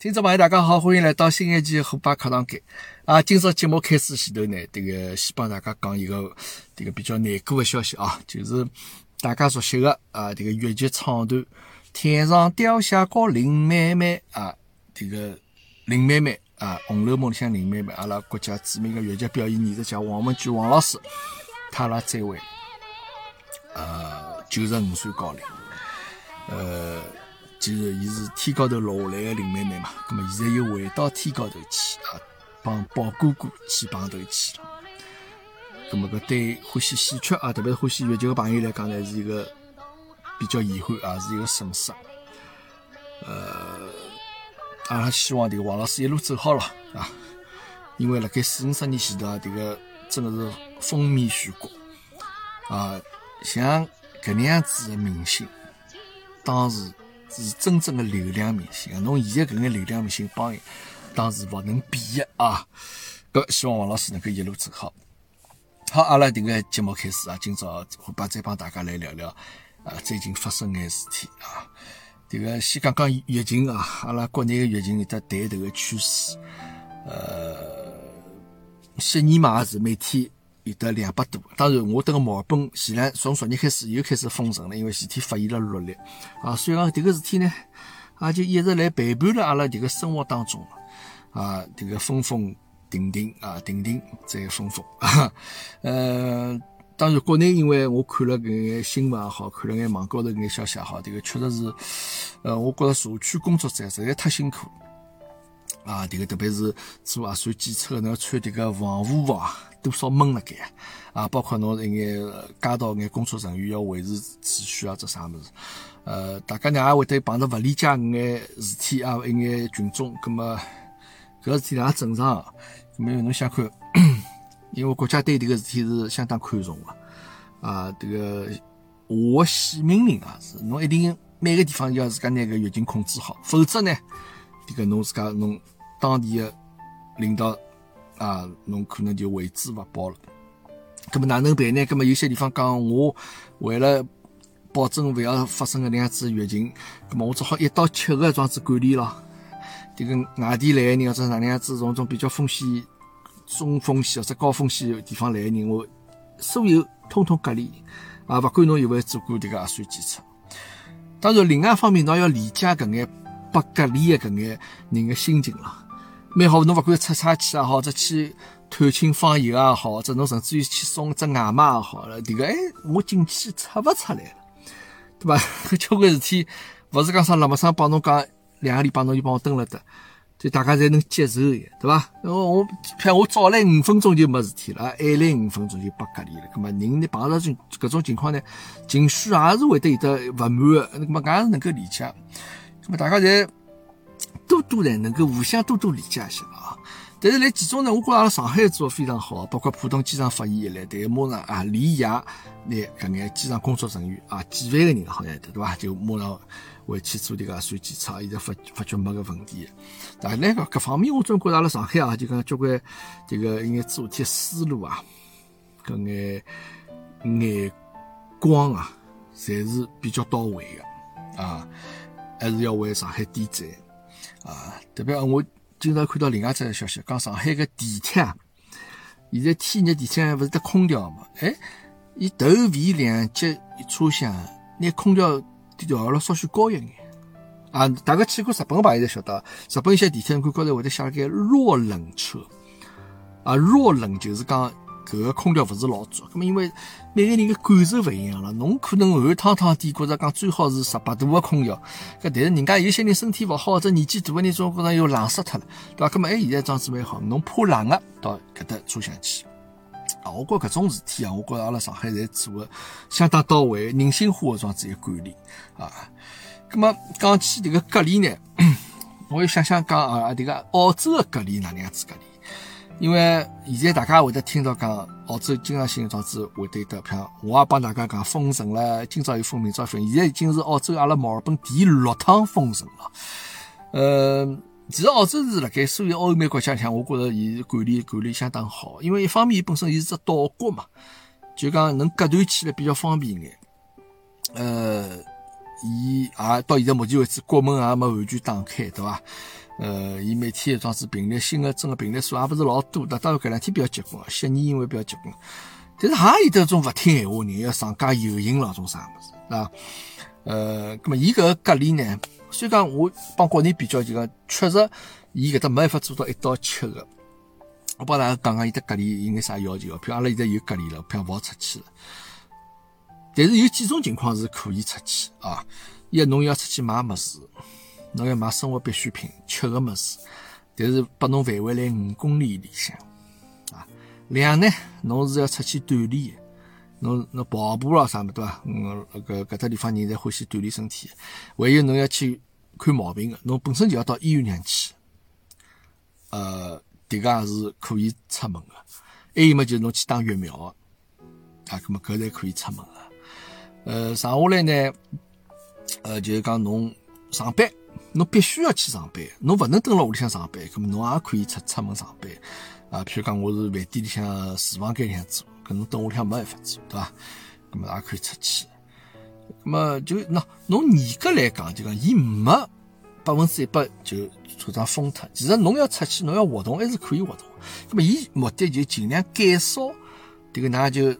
听众朋友，大家好，欢迎来到新一期《虎爸课堂间》啊！今朝节目开始前头呢，这个先帮大家讲一个这个比较难过的消息啊，就是大家熟悉的啊，这个越剧唱段《天上掉下个林妹妹》啊，这个林妹妹啊，《红楼梦》里向林妹妹，阿拉国家著名的越剧表演艺术家王文娟王老师，他拉这位呃九十五岁高龄，呃。就是伊是天高头落下来个林妹妹嘛，葛么现在又回到天高头去啊，帮宝哥哥去碰头去了。葛么搿对欢喜戏曲啊，特别是欢喜越剧的朋友来讲呢，是一个比较遗憾啊，是一个损失。呃，阿拉希望这个王老师一路走好了啊，因为辣盖四五十年前头啊，这个真的是风靡全国啊，像搿能样子的明星，当时。是真正的流量明星！侬现在搿眼流量明星帮当时勿能比的啊！搿希望王老师能够一路走好。好，阿拉迭个节目开始啊，今朝我把再帮大家来聊聊啊，最近发生眼事体啊。迭个先讲讲疫情啊，阿拉国内的疫情有得抬头的趋势。呃，悉尼嘛是每天。有得两百多，当然我迭个毛本前两从昨日开始又开始封城了，因为前天发现了六例啊，所以讲迭个事体呢，也就一直来陪伴了阿拉迭个生活当中啊，迭个风风停停啊，停停再风风。啊，呃，当然国内因为我看了搿眼新闻也好，看了眼网高头搿眼消息也好，迭个确实是，呃，我觉着社区工作者实在太辛苦。啊，迭个特别是做核酸检测，侬要穿迭个防护服啊。多少闷了该啊！包括侬一眼街道眼工作人员要维持秩序啊，这啥物事？呃，大家呢也会得碰到勿理解搿眼事体啊，一眼群众，葛么搿事体也正常。葛么侬想看，因为国家对迭个事体是相当看重个啊。迭个我县民令啊，是侬一定每个地方要自家拿个疫情控制好，否则呢，迭个侬自家侬当地的领导。啊，侬可能就为之勿保了。咁么哪能办呢？咁么有些地方讲，我为了保证勿要发生个那样子疫情，咁么我只好一刀切个这样子管理咯。这个外地来个人或者哪能样子，从种比较风险、中风险或者高风险地方来个人，我所有通通隔离。啊，勿管侬有没做过这个核酸检测。当然，另外一方面，侬要理解搿眼被隔离的搿眼人的心情了。蛮好，侬勿管出差去也好，或者去探亲访友也好，或者侬甚至于去送一只外卖也好了，迭个哎，我进去出勿出来了，对伐？交关事体勿是讲啥辣么上帮侬讲两个礼拜侬就帮我蹲了的，就大家侪能接受的，对伐？我我譬如我早来五分钟就没事体了，晚来五分钟就被隔离了。咁么人呢碰到这搿种情况呢，情绪也是会得有得勿满的，咁么也是能够理解。咁么大家侪。多多呢，能够互相多多理解一下啊！但是来其中呢，我觉阿拉上海做的非常好，包括浦东机场发现一例，但是马上啊，连夜拿搿眼机场工作人员啊，几万个人好像对伐？就马上回去做迭个核酸检测，现在发发觉没个问题。但那个各方面，我总觉着阿拉上海啊，就讲交关这个一眼做体思路啊，搿眼眼光啊，侪是比较到位的啊，还是要为上海点赞。啊，特别我经常看到另外一则消息，讲上海个地铁啊，现在天热地铁勿是得空调嘛？哎，伊头尾两节车厢，拿空调调了稍许高一眼。啊，大家去过日本个朋友侪晓得，日本一些地铁看高头会得写了个弱冷车，啊，弱冷就是讲。搿个空调勿是老足，咁么因为每个人个感受勿一样了，侬可能寒汤汤地，觉着讲最好是十八度个空调，搿但是人家有些人身体勿好或者年纪大个人，总觉着又冷死脱了，对伐？咁么哎，现在装置蛮好，侬怕冷个到搿搭车厢去。啊，我觉搿种事体啊，我觉着阿拉上海侪做个相当到位，人性化个装置一管理啊。咁么讲起迭个隔离呢，我又想想讲啊，迭个澳洲个隔离哪能样子隔离？因为现在大家会得听到讲澳洲经常性装置会得得票，我也帮大家讲封城了，今朝又封，明朝封，现在已经是澳洲阿拉墨尔本第六趟封城了。呃，其实澳洲是辣盖所有欧美国家里向，我觉着伊管理管理相当好，因为一方面伊本身伊是只岛国嘛，就讲能隔断起来比较方便眼。呃，伊也到现在目前为止国门也没完全打开，对伐？呃，伊每天桩子病例新的增个病例数也勿是老多，那当然搿两天比较结棍，悉尼因为比较结棍，但是也有得种勿听闲话人要上街游行咯，种啥物事，啊？呃，咁么伊搿个隔离呢？虽然讲我帮国内比较，就讲确实伊搿搭没办法做到一刀切个。我帮大家讲讲伊搭隔离有眼啥要求，譬如阿拉现在有隔离了，譬如勿好出去了。但是有几种情况是可以出去啊。一，侬要出去买物事，侬要买生活必需品、吃个物事，但是把侬范围来五公里里向啊。两呢，侬是要出去锻炼。侬侬跑步啦啥么对伐？嗯，搿搿搭地方人侪欢喜锻炼身体。还有侬要去看毛病个，侬本身就要到医院里向去。呃，迭个也是可以出门个。还有么，就是侬去打疫苗啊，搿么搿侪可以出门个。呃，剩下来呢，呃，就是讲侬上班，侬必须要去上班，侬勿能蹲辣屋里向上班，搿么侬也可以出出门上班。啊，譬如讲我是饭店里向厨房间里向做。可能等屋里向没办法做，对伐？那么也可以出去。那么就那侬严格来讲，就讲伊没百分之一百就做张封脱。其实侬要出去，侬要活动还是可以活动。那么伊目的就尽量减少迭个，那就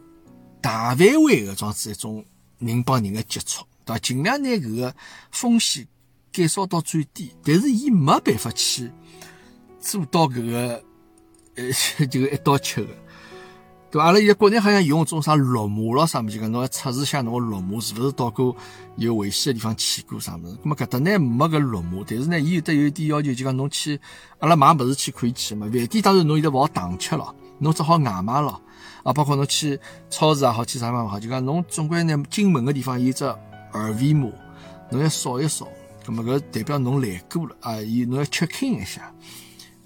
大范围个装置一种人帮人的接触，对伐？尽量拿搿个风险减少到最低。但是伊没办法去做到搿个呃，就 一刀切的。对伐，阿拉现在国内好像用种啥绿码咯，啥物事个，侬要测试一下侬个绿码是勿是到过有危险的地方去过啥物事。咁么搿搭呢没搿绿码，但是呢，伊有得有一点要求，就讲侬去阿拉买物事去可以去嘛。饭店当然侬现在勿好堂吃咯，侬只好外卖咯。啊，包括侬去超市也好，去啥地方好，就讲侬总归呢进门个地方有只二维码，侬要扫一扫，咁么搿代表侬来过了啊，伊侬要 check in 一下。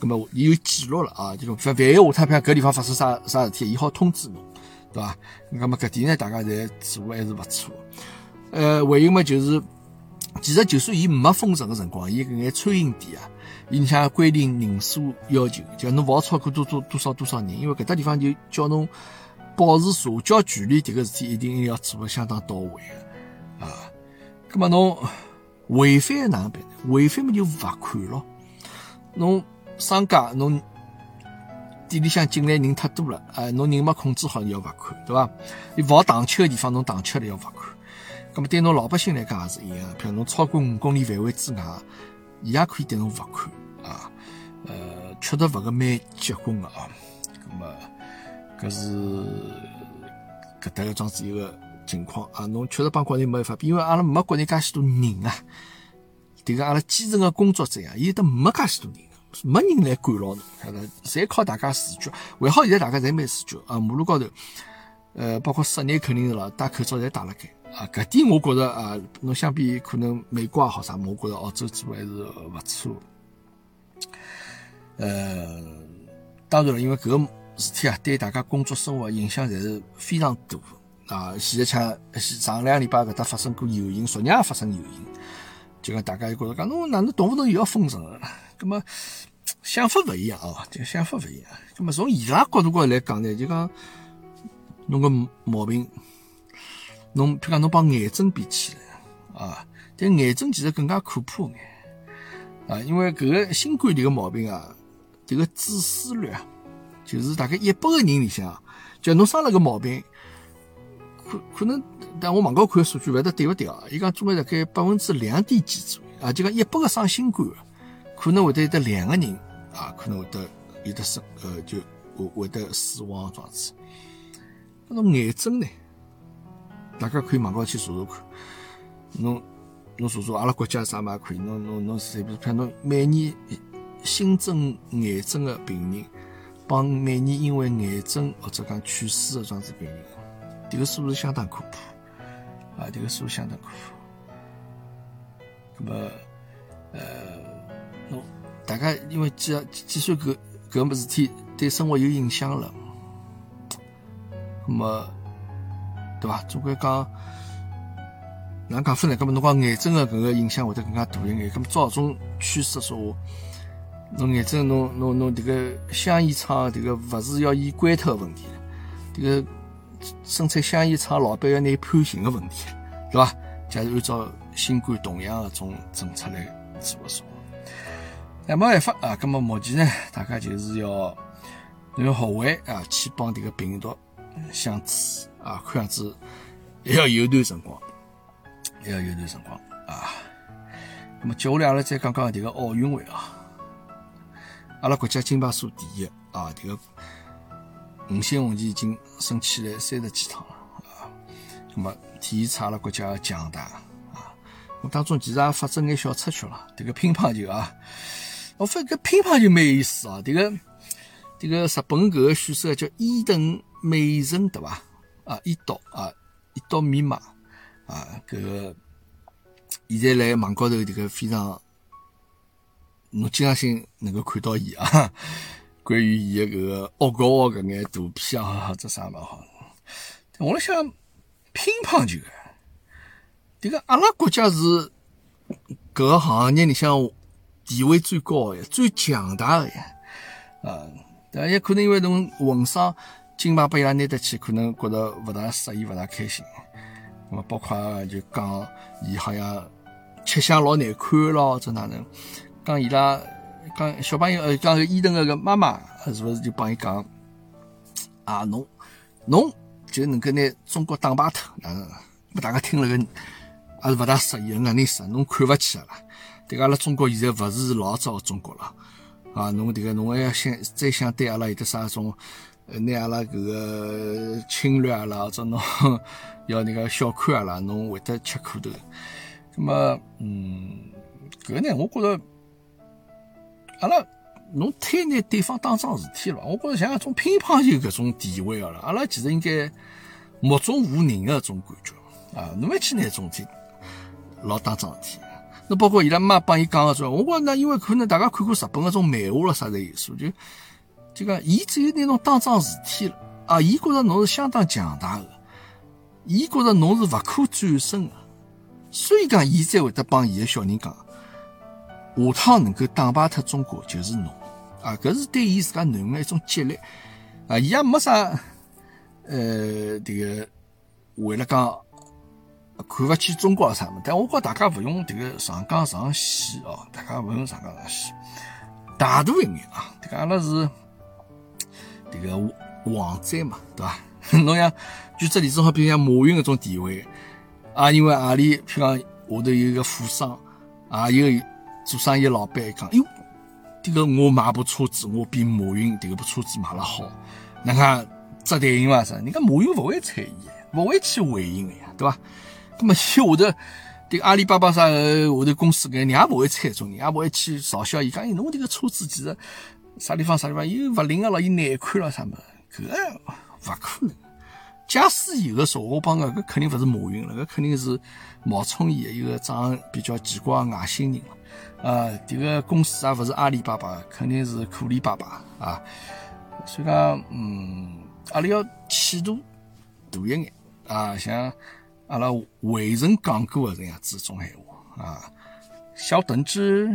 那么伊有记录了啊，这个万一下趟譬如搿地方发生啥啥事体，伊好通知侬，对伐？那么搿点呢，大家侪做还是勿错。呃，还有么就是，其实就算伊没封城个辰光，伊搿眼餐饮店啊，伊像规定人数要求，就侬勿好超过多多多少多少人，因为搿搭地方就叫侬保持社交距离，迭个事体一定要做得相当到位啊。那么侬违反哪能办？违反么就罚款咯，侬。商家，侬店里向进来人太多了，哎，侬人没控制好，要罚款，对伐？你勿好打吃的地方，侬打吃了要罚款。咁么对侬老百姓来讲也是一样，譬如侬超过五公里范围之外，伊也可以对侬罚款啊。呃，确实罚个蛮结棍的啊。咁么，搿是搿搭个桩子一个情况啊。侬确实帮国内没办法比，因为阿拉没国内介许多人啊。迭个阿拉基层个工作者啊，伊得没介许多人。没人来管牢侬，晓得？侪靠大家自觉。还好现在大家侪蛮自觉啊，马路高头，呃，包括室内肯定是了，戴口罩侪戴了盖啊。搿点我觉着啊，侬相比可能美国也好啥，我觉着澳洲做还是勿错。呃，当然了，因为搿个事体啊，对大家工作生活影响侪是非常大啊。现在像上两礼拜搿搭发生过游行，昨日也发生游行，就讲大家就觉着讲侬哪能动不动又要封城了？那么想法勿一样啊，这个想法勿一样。那么从伊拉角度高头来讲呢，就讲侬个毛病，侬譬如讲侬帮癌症比起来啊，但癌症其实更加可怕眼啊，因为搿个新冠这个毛病啊，迭个致死率啊，就是大概一百个人里向，就侬生了个毛病，可能，但我网高看数据勿晓得对勿对啊？伊讲总归大概百分之两点几左右啊，就讲一百个生新冠。可能会得有得两个人啊，可能会得有得死，呃，就会会得死亡状子。那种癌症呢，大家可以网高去查查看。侬侬查查阿拉国家啥嘛可以？侬侬侬随便看，侬每年新增癌症的病人，帮每年因为癌症或者讲去世的状子病人，这个数字相当可怕啊！这个数相当可怕。那么，呃。侬大家因为既然既算搿搿么事体对生活有影响了，那么对伐？总归讲，哪讲法呢？搿么侬讲癌症的搿个影响会得更加大一眼。搿么照这种趋势说话，侬癌症侬侬侬迭个香烟厂迭个勿是要以关脱个问题，迭个生产香烟厂老板要拿判刑个问题，对伐？假如按照新冠同样个种政策来做个说。那没办法啊，那么目前呢，大家就是要要学会啊，去帮迭个病毒相处啊，看样子还要有段辰光，还要有段辰光啊。那么接下来阿拉再讲讲迭个奥运会啊，阿拉国家金牌数第一啊，迭个五星红旗已经升起来三十几趟了啊。那么体现出阿拉国家的强大啊。我当中其实也发生眼小插曲了，迭个乒乓球啊。我发觉乒乓球蛮有意思啊！这个这个日本搿个选手叫伊藤美诚，对伐？啊，伊岛啊，伊岛密码啊，搿个现在来网高头迭个非常，侬经常性能够看到伊啊，关于伊个搿个恶搞个搿眼图片啊，或者啥蛮好。我辣想乒乓球，迭个阿拉国家是搿个行业里向。地位最高、最强大的呀，啊，但也可能因为侬混双金牌被伊拉拿得去，可能觉得勿大适意、勿大开心。那么包括就讲伊好像吃相老难看咯，这哪能？讲伊拉讲小朋友呃，讲伊藤个个妈妈是勿是就帮伊讲啊？侬侬就能够拿中国打败脱？哪能？大家听了个还是勿大适意，哪能意思？侬看勿起阿拉？迭个阿拉中国现在勿是老早个中国了，啊，侬迭个侬还要想再想对阿拉有得啥种，呃，拿阿拉搿个侵略阿拉，或者侬 要那个小看阿拉，侬会得吃苦头。那么，嗯，搿呢，我觉着阿拉侬太拿对方当桩事体了。我觉着像种乒乓球搿种地位个了，阿拉其实应该目中无人个种感觉啊，侬勿去拿种事体老当桩事体。那包括伊拉妈帮伊讲个说，我觉着那因为可能大家看过日本个种漫画了啥的意思，就就讲伊只有拿侬当桩事体了啊，伊觉着侬是相当强大的，伊觉着侬是勿可战胜的，所以讲伊才会得帮伊个小人讲，下趟能够打败脱中国就是侬啊，搿是对伊自家囡恩一种激励啊，伊也没啥呃这个为了讲。看勿起中国啥么？但我觉大家勿用迭个上纲上线哦，大家勿用上纲上线，大度一眼啊！迭个阿拉是迭个王者嘛，对伐？侬像举只例子，好比像马云搿种地位啊，因为阿里譬如讲下头有一个富商啊，有做生意老板讲，哎哟，迭个我买部车子，我比马云迭个部车子买了好，那看值对应伐？是？人家马云勿会睬伊，勿会去回应个呀，对伐？那么伊下头，迭个阿里巴巴啥下头公司搿人也勿会猜中，人也勿会去嘲笑伊，讲侬迭个车子其实啥地方啥地方又勿灵个咯，又难看了啥么？搿勿可能。假使有个说，我帮个搿肯定勿是马云了，搿肯定是冒充伊一个长比较奇怪外星人了。啊，迭个公司也勿是阿里巴巴，肯定是库里巴巴啊。所以讲，嗯，阿拉要气度大一眼啊，像。阿拉伟人讲过的这样子种闲话啊，小邓子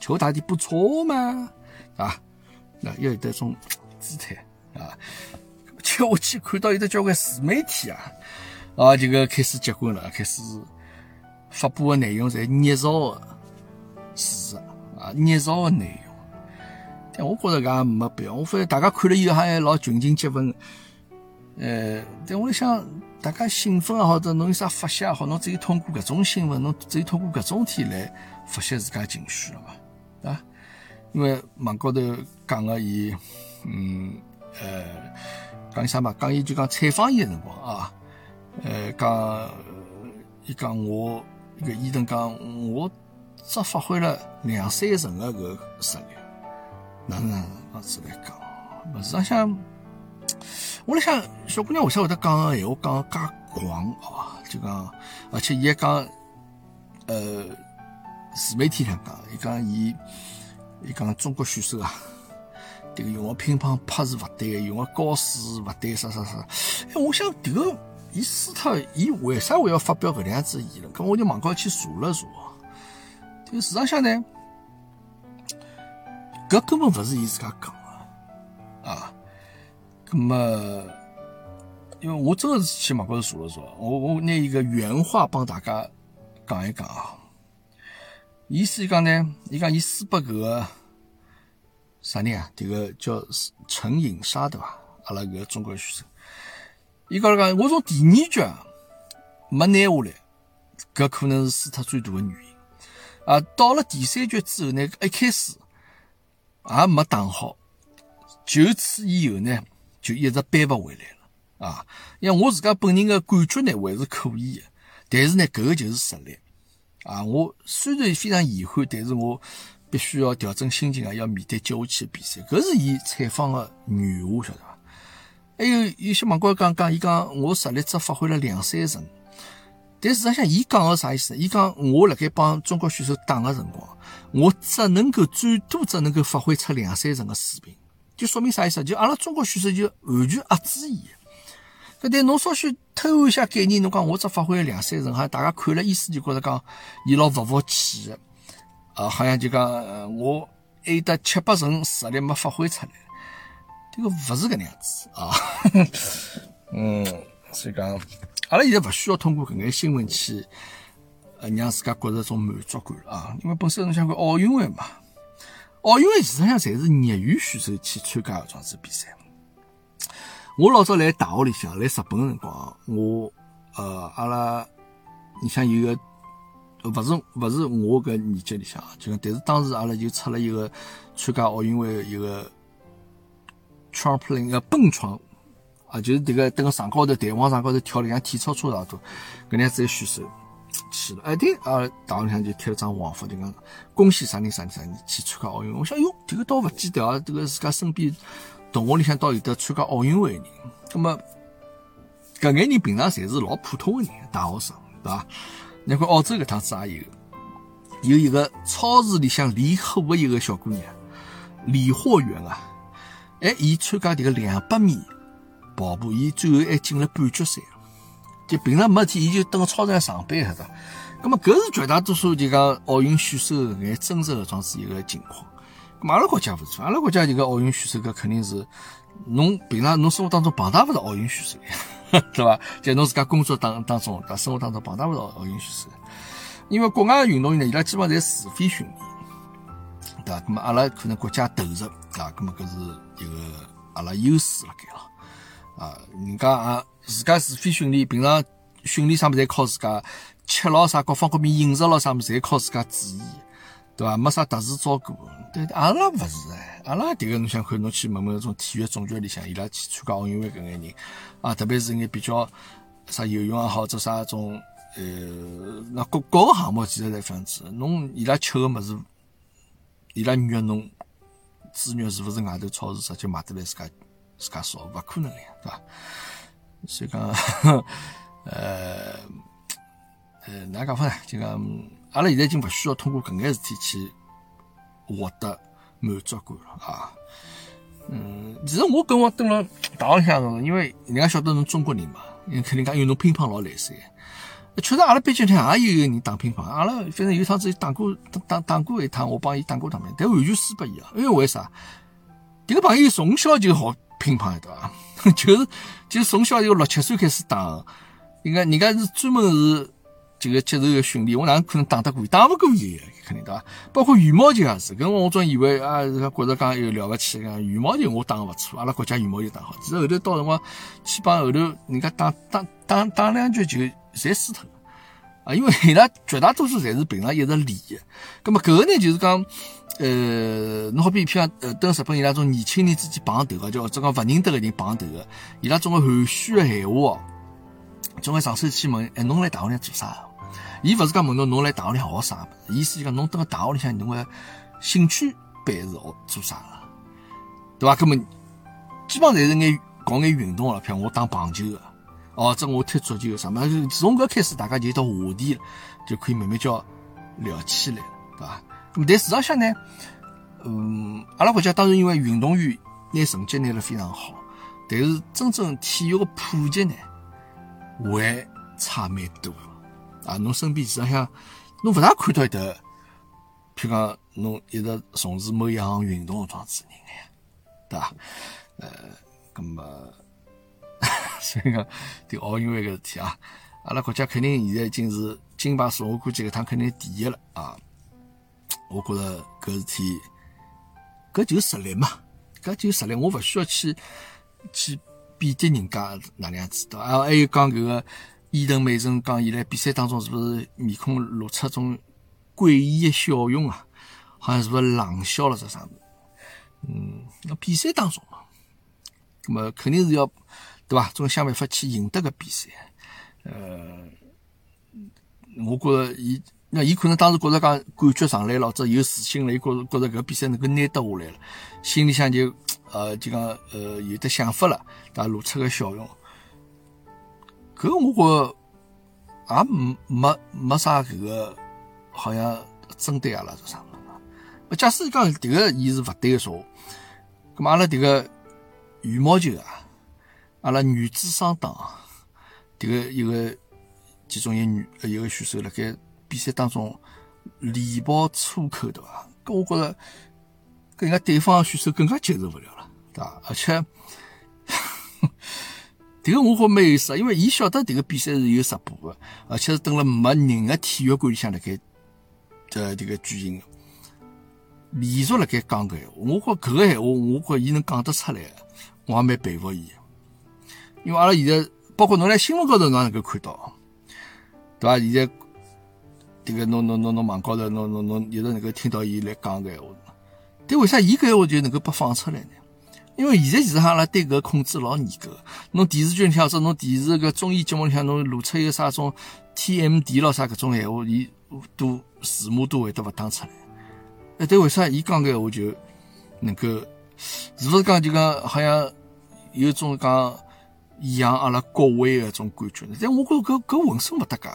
球打的不错嘛，啊，那要有这种姿态啊。接下去看到有的交关自媒体啊，啊，这个开始结棍了，开始发布的内容在捏造的事实啊，捏造的内容。但我觉着搿也没必要，我发现大家看了以后还老群情激愤，呃，但我想。大家兴奋也好，者侬有啥发泄也好，侬只有通过搿种新闻，侬只有通过搿种体来发泄自家情绪了嘛，对伐？因为网高头讲个伊，嗯，呃，讲啥嘛？讲伊就讲采访伊个辰光啊，呃，讲伊讲我搿伊藤讲我只发挥了两三成个搿实力，哪能样子来讲？实际上想。我辣想，小姑娘为啥会得讲个闲话讲介狂啊？就讲，而且伊还讲，呃，自媒体上讲，伊讲伊，伊讲中国选手啊，这个用个乒乓拍是勿对，用个高是勿对，啥啥啥。哎，我想迭个，伊输脱，伊为啥会要发表搿能样子言论？搿我就网高去查了查，这个市场上呢，搿根本勿是伊自家讲个，啊。那么，因为我真的是去网高头查了查，我我拿一个原话帮大家讲一讲啊。意思讲呢，伊讲伊输拨搿个啥人啊？迭个叫陈颖莎对伐？阿拉搿个中国选手，伊讲讲我从第二局没拿下来，搿可能是输脱最大的原因。啊，到了第三局之后呢，一开始也没打好，就此以后呢，就一直扳勿回来了。啊，因为我自家本人的感觉呢，还是可以的，但是呢，搿个就是实力。啊，我虽然非常遗憾，但是我必须要调整心情啊，要面对接下去的比赛。搿是伊采访的原话，晓得伐？还有有些网友讲讲，伊讲我实力只发挥了两三成。但事实上，伊讲个啥意思？伊讲我辣盖帮中国选手打个辰光，我只能够最多只能够发挥出两三成个水平，就说明啥意思？就阿拉中国选手就完全压制伊。搿但侬稍许偷换一下概念，侬讲我只发挥了两三成，哈，大家看了意思就觉着讲伊老勿服气个，啊，好像就讲我还有得七八成实力没发挥出来，这个勿是搿能样子啊。嗯，所以讲。阿拉现在勿需要通过搿眼新闻去，呃，让自家觉着一种满足感了啊！因为本身侬想看奥运会嘛，奥运会实际上侪是业余选手去参加搿种子比赛。我老早来大学里向，来日本个辰光，我呃，阿拉，你像有个，勿是勿是我搿年级里向，就讲，但是当时阿拉就出了一个参加奥运会一个 trampoline 个蹦床。啊，就是这个等个上高头弹簧上高头跳了，像体操车上多，搿样子选手去了。哎，对，啊，大学里向就贴了张黄符，就讲恭喜啥人啥人啥人去参加奥运。我想，哟，这个倒勿记得啊，这个自家身边同学里向倒有得参加奥运会的人。那么，搿眼人平常侪是老普通的人，大学生，对伐？你看澳洲搿趟子也有，有一个超市里向理货的一个小姑娘，理货员啊，哎，伊参加迭个两百米。跑步，伊最后还进了半决赛，就平常没天，伊就等超市上班，晓得。那么，搿是绝大多数就讲奥运选手眼真实的状子一个情况。阿拉国家勿错，阿拉国家这个奥运选手，搿肯定是侬平常侬生活当中碰大勿是奥运选手，对伐？就侬自家工作当当中，在生活当中碰大勿是奥运选手。因为国外的运动员呢，伊拉基本上侪自费训练，对伐？那么阿拉可能国家投入啊，那么搿是一个阿拉优势辣盖了。啊，人家啊，自家自费训练，平常训练啥么侪靠自家，吃咯啥，各方各面饮食咯啥么侪靠自家注意，对伐？没啥特殊照顾。对，阿拉勿是哎，阿拉迭个侬想看，侬去问问那种体育总局里向，伊拉去参加奥运会搿眼人啊，特别是眼比较啥游泳也好，做啥种呃，那各各个项目其实侪这样子。侬伊拉吃个物事，伊拉肉侬猪肉是勿是外头超市直接买得来自家？自家烧勿可能呀，对伐？所以讲，呃呃，哪讲法呢？就讲，阿拉现在已经勿需要通过搿眼事体去获得满足感了啊。嗯，其实我跟我蹲了大学里向，因为人家晓得侬中国人嘛，肯定讲因为侬乒乓老来塞。确实，阿拉班级里向也有个人打乒乓，阿拉反正有趟子打过打打打过一趟，我帮伊打过趟面，但完全输拨伊啊。因为为啥？迭个朋友从小就好。乒乓对伐？就是就是从小就六七岁开始打，应该人家是专门是这个接受个训练，我哪能可能打得过？打不过伊，肯定对伐？包括羽毛球也是，跟我总以为啊，觉着讲有了不起，讲羽毛球我打勿错，阿拉国家羽毛球打好，其实后头到辰光去帮后头人家打打打打两局就侪输脱。啊，因为伊拉 绝大多数侪是平常一直练的，咁么搿个呢就是讲，呃，侬好比譬如呃，等日本伊拉种年轻人之间碰头个，就这个勿认得个人碰头个，伊拉总会寒暄个闲话哦，总归上手去问，哎，侬来大学里做啥？伊勿是讲问侬侬来大学里学啥？意思就讲侬等个大学里向侬个兴趣班是学做啥个？对伐？咁么基本上侪是眼搞眼运动个，譬如我打棒球个。哦，这我踢足球什么？从搿开始，大家就到话题，就可以慢慢叫聊起来了，对伐？那么，但事实上呢，嗯，阿拉国家当然因为运动员拿成绩拿了非常好，但是真正体育的普及呢，还差蛮多啊！侬身边实际上，侬勿大看到的，譬如讲，侬一直从事某一项运动的状子人呀，对伐？呃，那么。所以讲，对奥运会个事体啊，阿拉国家肯定现在已经是金牌数，我估计搿趟肯定第一了啊。我觉着搿事体，搿就实力嘛，搿就实力，我勿需要去去贬低人家哪能样子的啊。还有讲搿个伊藤美诚讲伊辣比赛当中是勿是面孔露出种诡异的笑容啊？好像是勿是冷笑了，这啥物事？嗯，那比赛当中嘛，那么肯定是要对伐？总想办法去赢得个比赛。呃，我觉着伊。那伊可能当时觉着讲感觉上来了，者有自信了，伊觉着觉着搿比赛能够拿得下来了，心里向就呃就讲呃有的想法了，他露出个笑容。搿我觉也没没啥搿个好像针对阿拉做啥物事。假使讲迭个伊是勿对个说，咾么阿拉迭个羽毛球啊，阿拉女子双打，迭个一个其中一女一个选手辣盖。比赛当中连爆粗口，对伐？搿我觉着，搿人家对方选手更加接受勿了了，对伐？而且，迭个我觉蛮有意思，因为伊晓得迭个比赛是有直播个，而且是蹲了没人个体育馆里向辣盖呃迭个举行个，连续辣盖讲搿闲话。我觉搿个闲话，我觉伊能讲得出来，我也蛮佩服伊。个因为阿拉现在，包括侬辣新闻高头，侬也能够看到，对伐？现在。迭个侬侬侬侬网高头侬侬侬一直能够听到伊来讲搿闲话，但为啥伊搿闲话就能够被放出来呢？因为现在其实阿拉对搿控制老严格个，侬电视剧里向或者侬电视搿综艺节目里向侬露出有啥种 TMD 咯啥搿种闲话，伊都字幕都会得勿打出来。哎，但为啥伊讲搿闲话就能够，是勿是讲就讲好像有种讲像阿拉国威个种感觉？但我觉搿搿浑身勿搭界。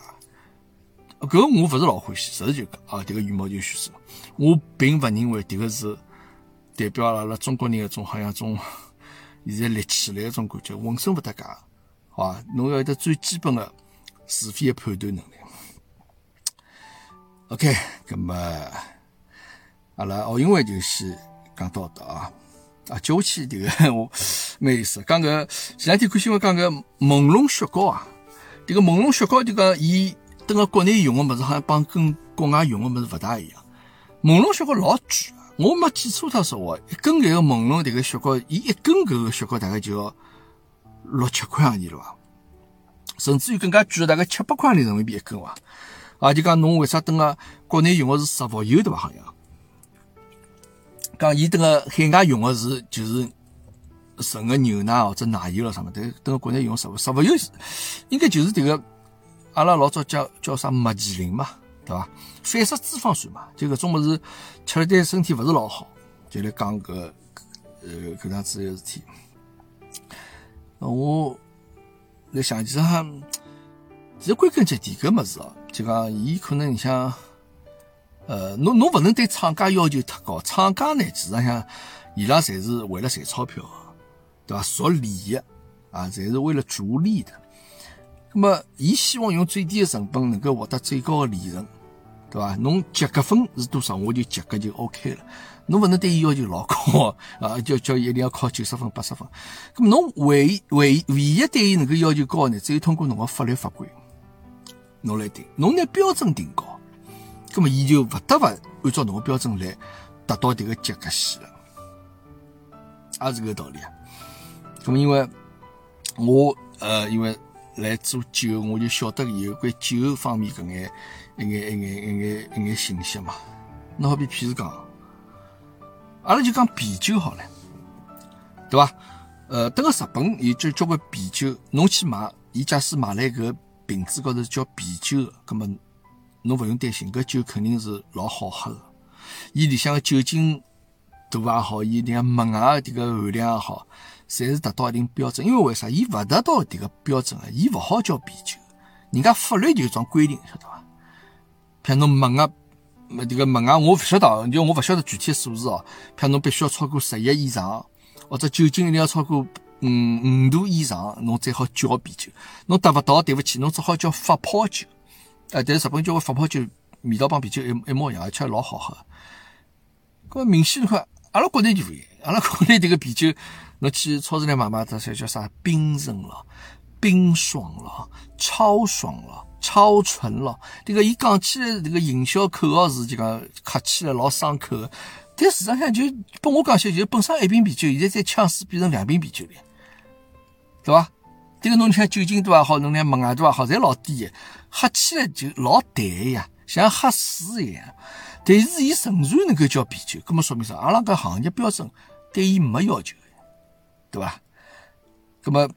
搿个我勿是老欢喜，实事求讲啊，迭个羽毛球选手，我并勿认为迭个是代表阿拉中国人一种好像种 现在立起来一种感觉，浑身勿搭界，好伐？侬要有得最基本的是非的判断能力。OK，葛么阿拉奥运会就先讲到这啊啊，接下去迭个我蛮有意思，讲个前两天看新闻讲个朦胧雪糕啊，迭个朦胧雪糕就讲伊。等个国内用个物事好像帮跟国外用个物事勿大一样。朦胧雪糕老贵，我没记错他说话，一根搿个朦胧迭个雪糕，伊一根搿个雪糕大概就要六七块洋钿了伐？甚至于更加贵，大概七八块钿人民币一根伐？啊，就讲侬为啥等个国内用个是石佛油对伐？好像讲伊等个海外用个是就是纯个牛奶或者奶油了啥么？但等个国内用石佛石佛油，应该就是迭个。阿拉老早叫叫啥麦麒麟嘛，对伐？反式脂肪酸嘛，就搿种物事吃了对身体勿是老好，就来讲搿呃搿样子个事体。我来想，其实哈，其实归根结底搿物事哦，就讲伊可能像，呃，侬侬勿能对厂家要求太高，厂家呢，其实上伊拉侪是为了赚钞票，对伐？属利益啊，侪是为了逐利的。那么，伊希望用最低的成本能够获得最高的利润，对伐？侬及格分是多少，我就及格就 OK 了。侬勿能对伊要求老高 啊，叫叫伊一定要考九十分、八十分。那么，侬唯唯唯一对伊能够要求高呢，只有通过侬个法律法规，侬来定。侬拿标准定高，那么伊就勿得勿按照侬个标准来达到迭个及格线了，也是搿个道理啊。那么，因为我呃，因为。来做酒，我就晓得有关酒方面搿眼一眼一眼一眼一眼信息嘛。那好比譬如讲，阿拉就讲啤酒好了，对伐？呃，等个日本有交交关啤酒，侬去买，伊假使买来搿瓶子高头叫啤酒，葛末侬勿用担心，搿酒肯定是老好喝个。伊里向个酒精度也好，伊里向麦芽迭个含量也好。侪是达到一定标准，因为为啥？伊勿达到迭个标准啊，伊勿好叫啤酒。人家法律就有桩规定，晓得伐？譬如侬麦芽，没迭个麦芽，我勿晓得，就我勿晓得具体数字哦。譬如侬必须要超过十一以上，或者酒精一定要超过嗯五度以上，侬才好叫啤酒。侬达勿到，对勿起，侬只好叫发泡酒。哎，但是日本交关发泡酒味道帮啤酒一一模一样，而且老好喝。搿明显看，阿拉国内就勿一样，阿拉国内迭个啤酒。侬去超市里买买，这些叫啥？冰镇了、冰爽了、超爽了、超纯咯。迭个伊讲起来，迭个营销口号是就讲客气了，老爽口的。但市场上就拨我讲些，就本身一瓶啤酒，现在再呛水变成两瓶啤酒了，对伐？这个侬看酒精度也好，侬看麦芽度也好，侪老低的，喝起来就老淡呀，像喝水一样。但是伊仍然能够叫啤酒，搿么说明啥？阿拉搿行业标准对伊没要求，对伐？搿么，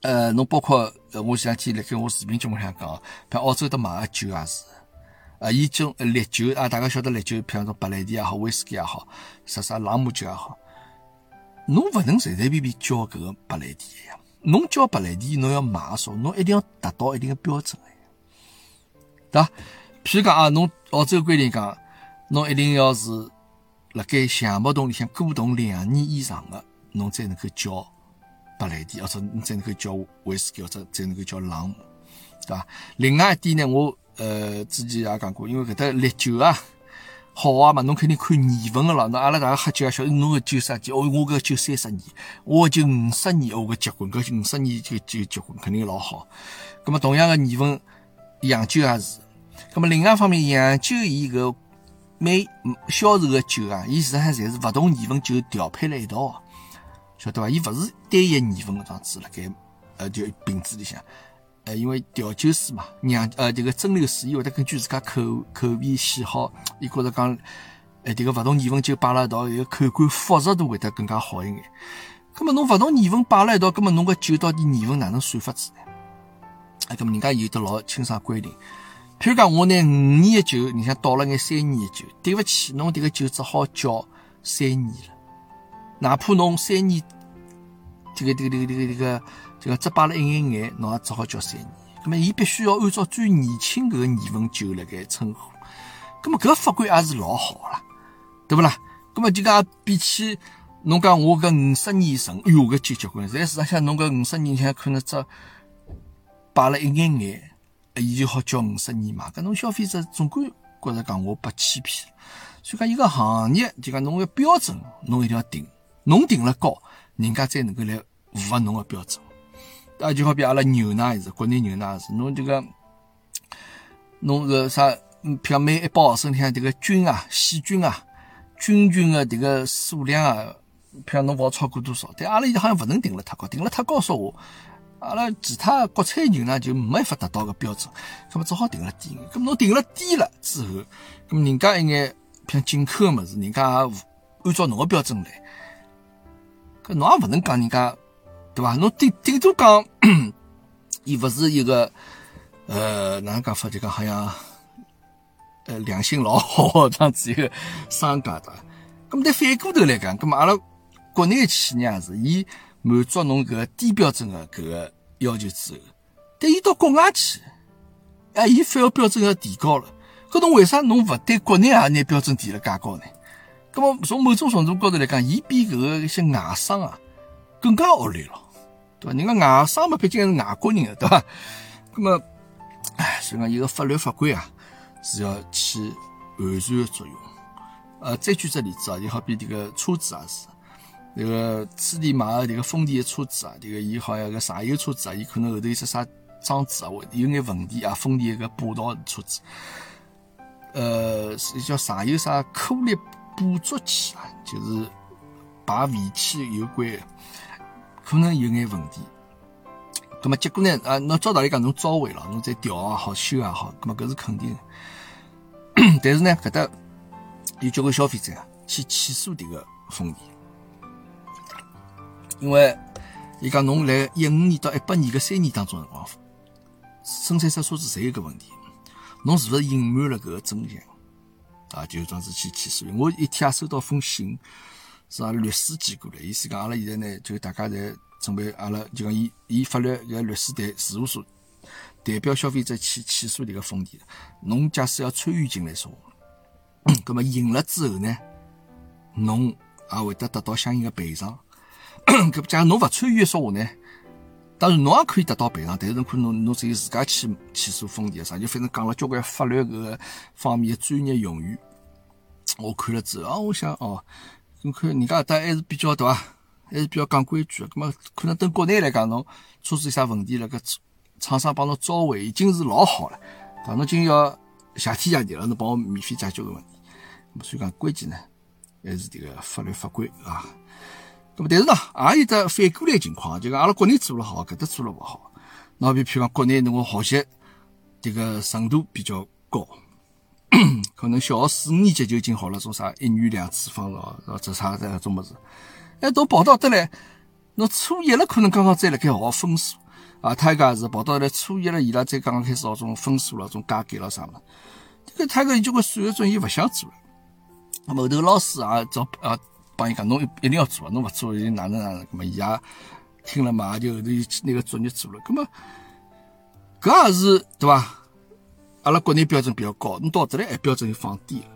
呃，侬包括呃，我前两天辣盖我视频节目上讲，像澳洲的卖个酒也是，啊，伊种烈酒啊，大家晓得烈酒，譬如说白兰地也好，威士忌也好，啥啥朗姆酒也好，侬勿能随随便便叫搿个白兰地呀。侬叫白兰地，侬要买个说，侬一定要达到一定的标准对伐？譬如讲啊，侬澳洲规定讲，侬一定要是辣盖橡木桶里向过桶两年以上的，侬才能够叫白兰地，或者侬才能够叫威士忌，或者才能够叫朗姆，对伐？另外一点呢，我呃之前也讲过，因为搿搭烈酒啊。好啊嘛，侬肯定看年份个咯。那阿拉大家喝酒也晓得，侬个酒啥酒？哦，我搿酒三十年，我就五十年，我搿结婚，搿五十年就就结婚，肯定老好。咁么同样个年份，洋酒也是。咁么另外一方面，洋酒伊搿每销售个酒啊，伊实际上侪是勿同年份酒调配辣一道，晓得伐？伊勿是单一年份搿桩子辣盖呃就瓶子里向。呃，因为调酒师嘛，酿呃这个蒸馏师，伊会得根据自家口口味喜好，伊觉着讲，呃，这个勿同年份酒摆辣一道，伊个口感复杂度会得更加好一眼。咁么侬勿同年份摆辣一道，咁么侬个酒到底年份哪能算法子呢？啊，咁么人家有得老清爽规定。譬如讲，我拿五年的酒，你像倒了眼三年的酒，对勿起，侬这个酒只好叫三年了。哪怕侬三年，这个这个这个这个这个。这个只摆了一眼眼，侬也只好叫三年。那么，伊必须要按照最年轻搿个年份酒来盖称呼。那么，搿个法规也是老好啦，对不啦？那么就讲比起侬讲我搿五十年以上，哎哟，搿酒结棍。在市场上，侬搿五十年前可能只摆了一眼眼，伊就好叫五十年嘛。搿侬消费者总归觉着讲我被欺骗。所以讲，一个行业就讲侬个标准，侬一定要定，侬定了高，人家才能够来符合侬个标准。啊，就好比阿拉牛奶也是，国内牛奶也是，侬这个，侬个啥，嗯，譬如每一百毫升里向这个菌啊、细菌啊、菌群的这个数量啊，譬如侬勿好超过多少。但阿拉现在好像勿能定了太高，定了太高说话，阿拉其他国产牛奶就没法达到个标准，那么只好定了低。那么侬定了低了之后，那么人家一眼像进口个物事，人家按照侬个标准来，搿侬也勿能讲人家。对伐？侬顶顶多讲，伊勿是一个，呃，哪能讲法？就讲好像，呃，良心老好这样子一个商家的。咁么，但反过头来讲，咁么阿拉国内个企业是，伊满足侬搿个低标准的搿个要求之后，但伊到国外去，哎，伊反而标准要提高了。搿侬为啥侬勿对国内也拿标准提了介高呢？咁么从某种程度高头来讲，伊比搿个一些外商啊更加恶劣了。对吧？人家外商嘛，毕竟是外国人，对吧？那么，哎，所以讲一个法律法规啊，是要起完善的作用。呃，再举只例子啊，就好比这个车子也是，那个此地买的这个丰田的车子啊，这个伊好像个柴油车子啊，伊可能后头有些啥装置啊，会有眼问题啊，丰田一个霸道车子，呃，是叫柴油啥颗粒捕捉器啊，就是排尾气有关。可能有眼问题，那么结果呢？啊，侬照道理讲，侬召回了，侬再调也好，修也好，那么搿是肯定的。但是呢，搿搭有交关消费者啊，去起诉迭个丰田，因为伊讲侬来一五年到一八年搿三年当中辰光，生产出车子侪有搿问题，侬是勿是隐瞒了搿个真相？啊，就这样子去起诉。我一天也收到封信。是阿拉律师寄过来，意思讲阿拉现在呢，就大家在准备，阿拉就讲以以法律个律师代事务所代表消费者去起诉这个丰田。侬假使要参与进来说话，那么赢了之后呢，侬也会得得到相应的赔偿。搿假如侬勿参与说话呢，当然侬也可以得到赔偿，但是侬可能侬只有自家去起诉丰田啥，就反正讲了交关法律搿个方面的专业用语。我看了之后啊，我想哦。侬看，人家搿搭还是比较对伐？还是比较讲规矩。咁么，可能等国内来讲，侬车子有啥问题了，搿厂商帮侬召回已经是老好了，伐？侬今要谢天谢地了，侬帮我免费解决个问题。所以讲关键呢，还是这个法律法规啊。那么但是呢，也有得反过来情况，就讲阿拉国内做了好，搿搭做了勿好。那比譬如讲国内侬个学习这个程度比较高，可能小学四五年级就已经好了，种啥一语两次方了，或者啥这种么子。哎，到跑到得来，侬初一了可能刚刚再辣盖学分数啊，他一个是跑到来初一了，伊拉再刚刚开始学种分数了，种加减了啥么？这个他个就个数学作业勿想做了。后头老师啊，找啊帮伊讲，侬一定要做，侬勿做就哪能哪能，咁么伊也听了嘛，就后头那个作业做了。咁么搿也是对伐？阿拉国内标准比较高，侬到这来，标准就放低了。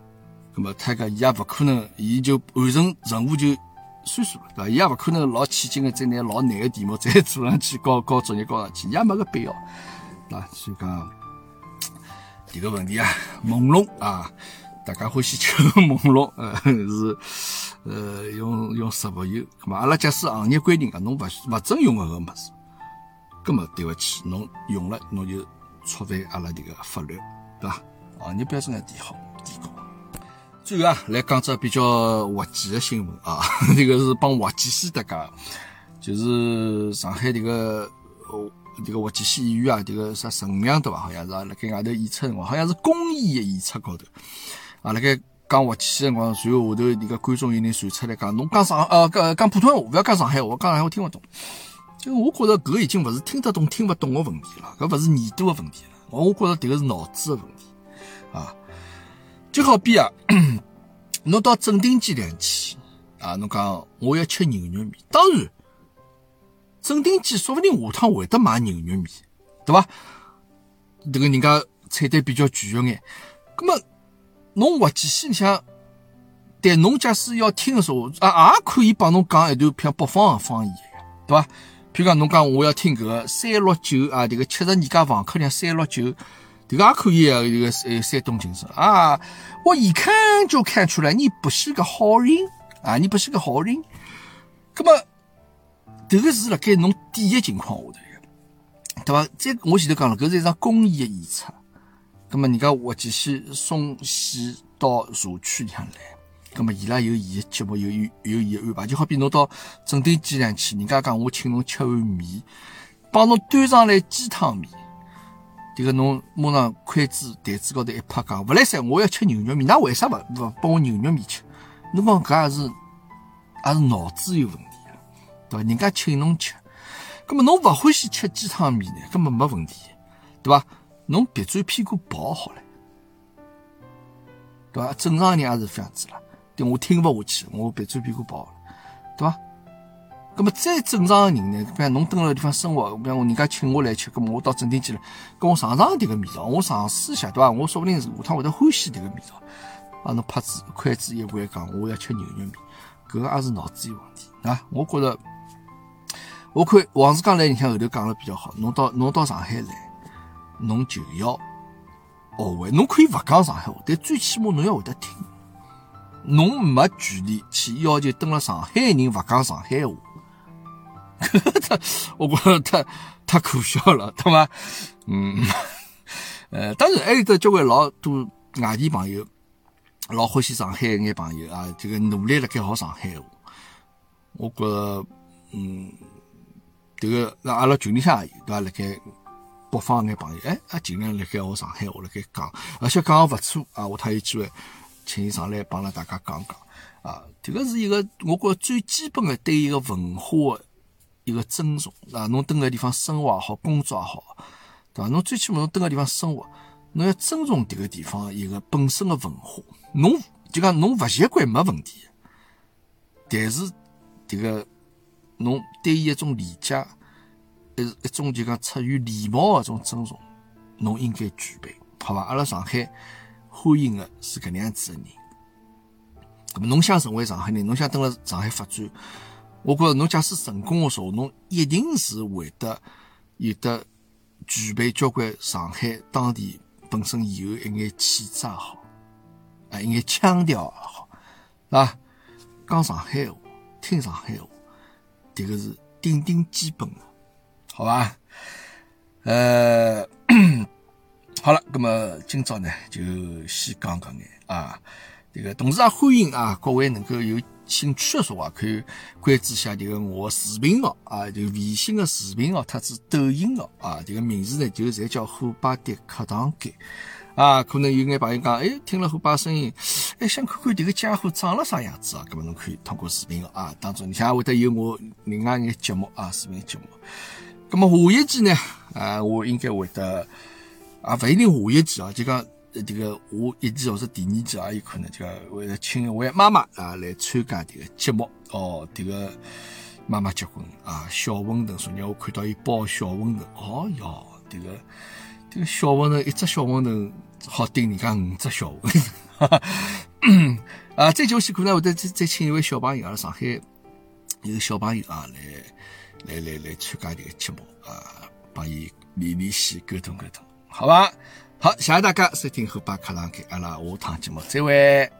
那么他讲伊也勿可能，伊就完成任务就算数了，对伐？伊也勿可能老起劲个再拿老难个题目再做上去，搞搞作业搞上去，伊也没个必要，对伐？所以讲迭个问题啊，朦胧啊。大家欢喜吃朦胧，呃，是，呃，用用食物油，咁嘛？阿拉假使行业规定个，侬勿勿准用搿个物事，咁么对勿起，侬用了，侬就触犯阿拉迭个法律，对伐？行业标准要提好提高。最后啊，来讲只比较滑稽的新闻啊，这个是帮滑稽戏搭界，就是上海迭个哦，迭个滑稽戏演员啊，迭个啥陈亮对伐？好像是辣盖外头演出辰光，好像是公益的演出高头。啊！辣盖讲滑稽戏辰光，随后下头迭个观众有人传出来讲，侬讲上呃讲讲普通话，勿要讲上海话，讲上海话听勿懂。就我觉着搿已经勿是听得懂听勿懂个问题了，搿勿是耳朵个问题了，我觉着迭个是脑子个问题啊。就好比啊，侬到镇定机场去啊，侬讲我要吃牛肉面，当然，镇定机说不定下趟会得卖牛肉面，对伐？迭个人家菜单比较全一眼，葛么？侬滑稽戏里向，但侬假使要听的时候，啊，也可以帮侬讲一段偏北方的方言，对伐？譬如讲侬讲我要听搿个三六九啊，迭个七十二家房客量三六九，迭个也可以啊，迭个呃山东精神啊，我一看就看出来你不是个好人啊，你不是个好人。葛么，迭个是辣盖侬第一情况下头个，对伐？这我前头讲了，搿是一场公益个演出。那么人家滑稽戏送戏到社区里向来，那么伊拉有伊个节目，有有有伊个安排。就好比侬到正定机场去，人家讲我请侬吃碗面，帮侬端上来鸡汤面，迭个侬马上筷子台子高头一拍，讲勿来三，我要吃牛肉面，那为啥勿勿帮我牛肉面吃？侬讲搿也是也是脑子有问题啊，对伐？人家请侬吃，葛么侬勿欢喜吃鸡汤面呢？根本没问题，对伐？侬别转屁股跑好了，对伐？正常人也是这样子了。我听勿下去，我闭嘴屁股跑，对伐？那么再正常的人呢？比方侬蹲辣地方生活，比方我人家请我来吃，咁么我到正定去了，跟我尝尝迭个味道，我尝试一下，对伐？我说不定下趟会得欢喜迭个味道。啊，侬拍子筷子一回讲，我要吃牛肉面，搿个也是脑子有问题啊！我觉着，我看王志刚来，你看后头讲了比较好，侬到侬到上海来。侬就要学会，侬可以勿讲上海话，但最起码侬要会得听。侬没权利去要求登了上海人勿讲上海话，太，我觉着太太可笑了，对伐？嗯，呃，当然还有得交关老多外地朋友，老欢喜上海眼朋友啊，这个努力辣盖学上海话。我觉着，嗯，这个那阿拉群里向也有，对伐？辣盖。北方眼朋友，哎，啊，尽量辣盖学上海话辣盖讲，而且讲个勿错啊！下趟有机会请伊上来帮了大家讲讲啊。这个是一个我觉最基本的对一个文化的一个尊重啊。侬蹲个地方生活也好，工作也好，对伐？侬最起码侬蹲个地方生活，侬要尊重迭个地方一个本身的文化。侬就讲侬勿习惯没问题，但是迭个侬对伊一种理解。是一种就讲出于礼貌的种尊重，侬应该具备，好吧？阿拉上海欢迎的是搿能样子的人。那么侬想成为上海人，侬想登了上海发展，我觉着侬假使成功的时候，侬一定是会得有的具备交关上海当地本身有一眼气质也好，啊，一眼腔调也好，啊，讲上海话，听上海话，迭个是顶顶基本的。好吧，呃，好了，那么今朝呢就先讲讲眼啊，这个同时也欢迎啊各位能够有兴趣的说话，可以关注下这个我视频号啊，就微信的视频号，特子抖音号啊，这个名字呢就侪叫虎爸的课堂间啊。可能有眼朋友讲，哎，听了虎爸声音，哎，想看看这个家伙长了啥样子啊？那么侬可以通过视频号啊，当中你像会得有我另外眼节目啊，视频节目。那么下一季呢？啊，我应该会得啊，不一定下一季啊，就讲这个下一季或者第二季也有可能就会得请一位妈妈啊来参加这个节目哦。这个妈妈结婚啊，小馄饨，昨日我看到伊包小馄饨，哦哟，这个这个小馄饨一只小馄饨好顶人家五只小馄饨。啊，再就是可能会得再再请一位小朋友啊，上海有个小朋友啊来。来来来，参加这个节目啊，帮伊联联系、沟通沟通，好吧？好，谢谢大家收听后八课堂给阿拉下趟节目，再会。